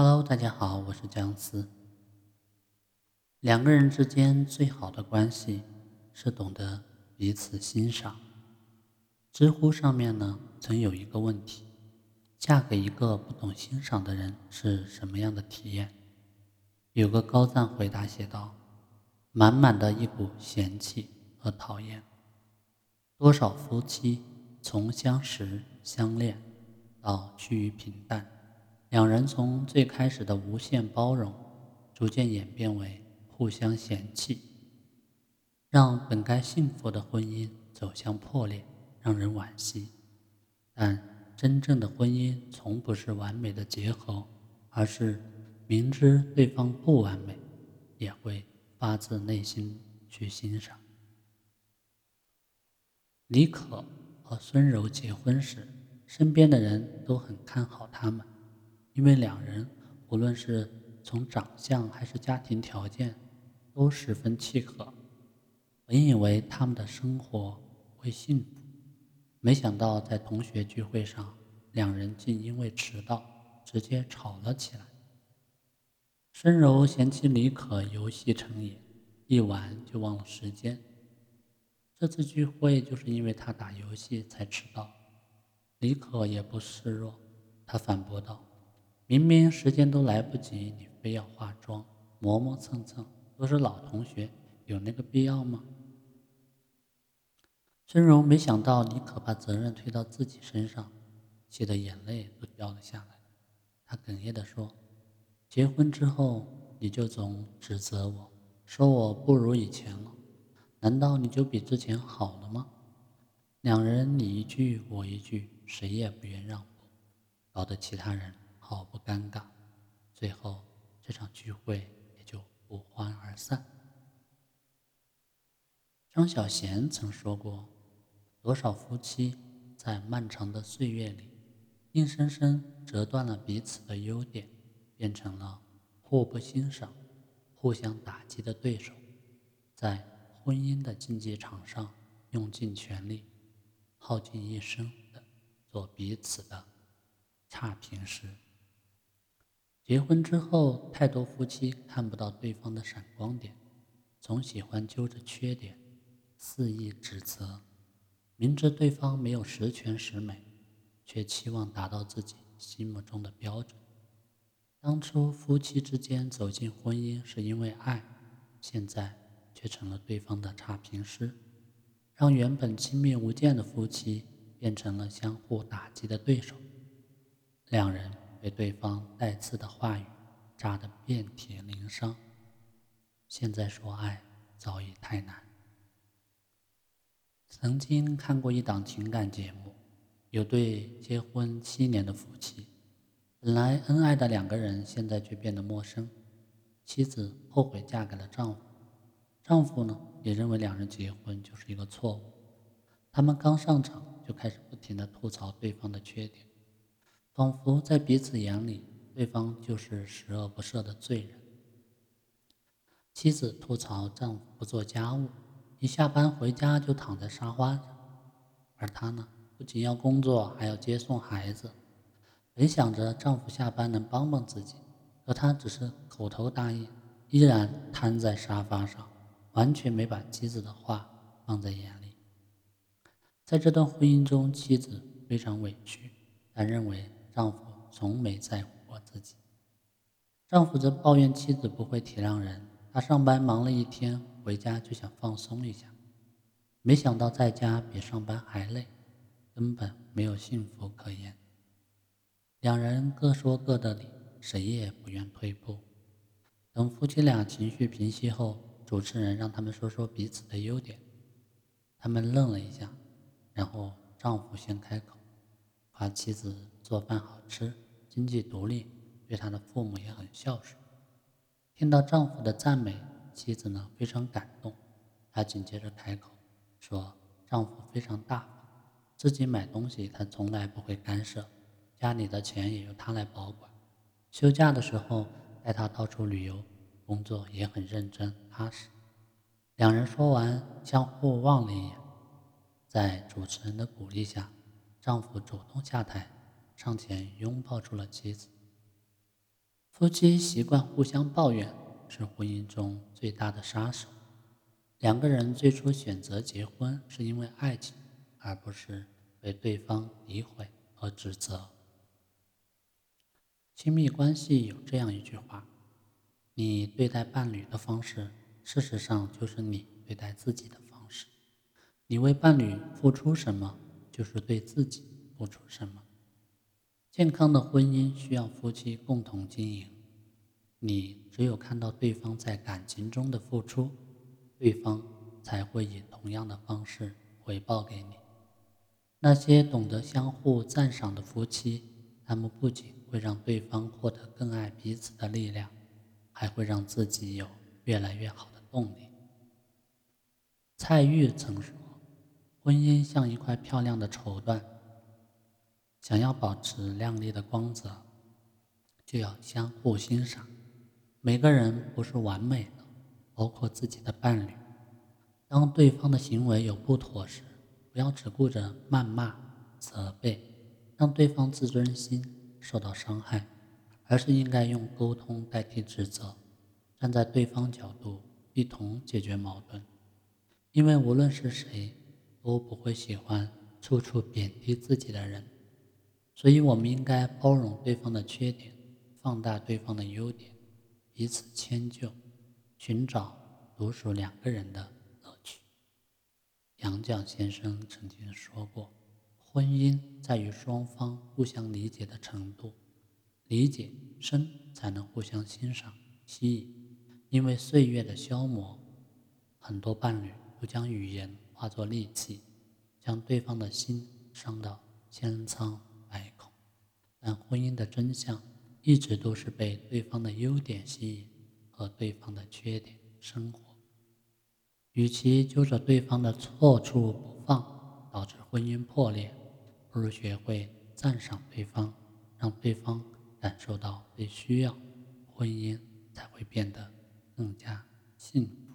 Hello，大家好，我是姜思。两个人之间最好的关系是懂得彼此欣赏。知乎上面呢，曾有一个问题：嫁给一个不懂欣赏的人是什么样的体验？有个高赞回答写道：满满的一股嫌弃和讨厌。多少夫妻从相识相恋到趋于平淡。两人从最开始的无限包容，逐渐演变为互相嫌弃，让本该幸福的婚姻走向破裂，让人惋惜。但真正的婚姻从不是完美的结合，而是明知对方不完美，也会发自内心去欣赏。李可和孙柔结婚时，身边的人都很看好他们。因为两人无论是从长相还是家庭条件都十分契合，本以为他们的生活会幸福，没想到在同学聚会上，两人竟因为迟到直接吵了起来。申柔嫌弃李可游戏成瘾，一玩就忘了时间。这次聚会就是因为他打游戏才迟到，李可也不示弱，他反驳道。明明时间都来不及，你非要化妆磨磨蹭蹭，都是老同学，有那个必要吗？孙荣没想到你可把责任推到自己身上，气得眼泪都掉了下来。他哽咽地说：“结婚之后，你就总指责我，说我不如以前了。难道你就比之前好了吗？两人你一句我一句，谁也不愿让步，搞得其他人……”毫不尴尬，最后这场聚会也就不欢而散。张小娴曾说过：“多少夫妻在漫长的岁月里，硬生生折断了彼此的优点，变成了互不欣赏、互相打击的对手，在婚姻的竞技场上用尽全力、耗尽一生的做彼此的差评师。”结婚之后，太多夫妻看不到对方的闪光点，总喜欢揪着缺点肆意指责。明知对方没有十全十美，却期望达到自己心目中的标准。当初夫妻之间走进婚姻是因为爱，现在却成了对方的差评师，让原本亲密无间的夫妻变成了相互打击的对手。两人。被对方带刺的话语扎得遍体鳞伤，现在说爱早已太难。曾经看过一档情感节目，有对结婚七年的夫妻，本来恩爱的两个人，现在却变得陌生。妻子后悔嫁给了丈夫，丈夫呢也认为两人结婚就是一个错误。他们刚上场就开始不停地吐槽对方的缺点。仿佛在彼此眼里，对方就是十恶不赦的罪人。妻子吐槽丈夫不做家务，一下班回家就躺在沙发上，而她呢，不仅要工作，还要接送孩子。本想着丈夫下班能帮帮自己，可她只是口头答应，依然瘫在沙发上，完全没把妻子的话放在眼里。在这段婚姻中，妻子非常委屈，她认为。丈夫从没在乎过自己，丈夫则抱怨妻子不会体谅人。他上班忙了一天，回家就想放松一下，没想到在家比上班还累，根本没有幸福可言。两人各说各的理，谁也不愿退步。等夫妻俩情绪平息后，主持人让他们说说彼此的优点。他们愣了一下，然后丈夫先开口。夸妻子做饭好吃，经济独立，对他的父母也很孝顺。听到丈夫的赞美，妻子呢非常感动。她紧接着开口说：“丈夫非常大方，自己买东西他从来不会干涉，家里的钱也由他来保管。休假的时候带他到处旅游，工作也很认真踏实。”两人说完，相互望了一眼，在主持人的鼓励下。丈夫主动下台，上前拥抱住了妻子。夫妻习惯互相抱怨，是婚姻中最大的杀手。两个人最初选择结婚，是因为爱情，而不是被对方诋毁和指责。亲密关系有这样一句话：你对待伴侣的方式，事实上就是你对待自己的方式。你为伴侣付出什么，就是对自己付出什么。健康的婚姻需要夫妻共同经营。你只有看到对方在感情中的付出，对方才会以同样的方式回报给你。那些懂得相互赞赏的夫妻，他们不仅会让对方获得更爱彼此的力量，还会让自己有越来越好的动力。蔡玉曾说：“婚姻像一块漂亮的绸缎。”想要保持亮丽的光泽，就要相互欣赏。每个人不是完美的，包括自己的伴侣。当对方的行为有不妥时，不要只顾着谩骂、责备，让对方自尊心受到伤害，而是应该用沟通代替指责，站在对方角度一同解决矛盾。因为无论是谁，都不会喜欢处处贬低自己的人。所以，我们应该包容对方的缺点，放大对方的优点，彼此迁就，寻找独属两个人的乐趣。杨绛先生曾经说过：“婚姻在于双方互相理解的程度，理解深才能互相欣赏、吸引。因为岁月的消磨，很多伴侣都将语言化作利器，将对方的心伤到千疮百孔。”但婚姻的真相一直都是被对方的优点吸引和对方的缺点生活。与其揪着对方的错处不放，导致婚姻破裂，不如学会赞赏对方，让对方感受到被需要，婚姻才会变得更加幸福。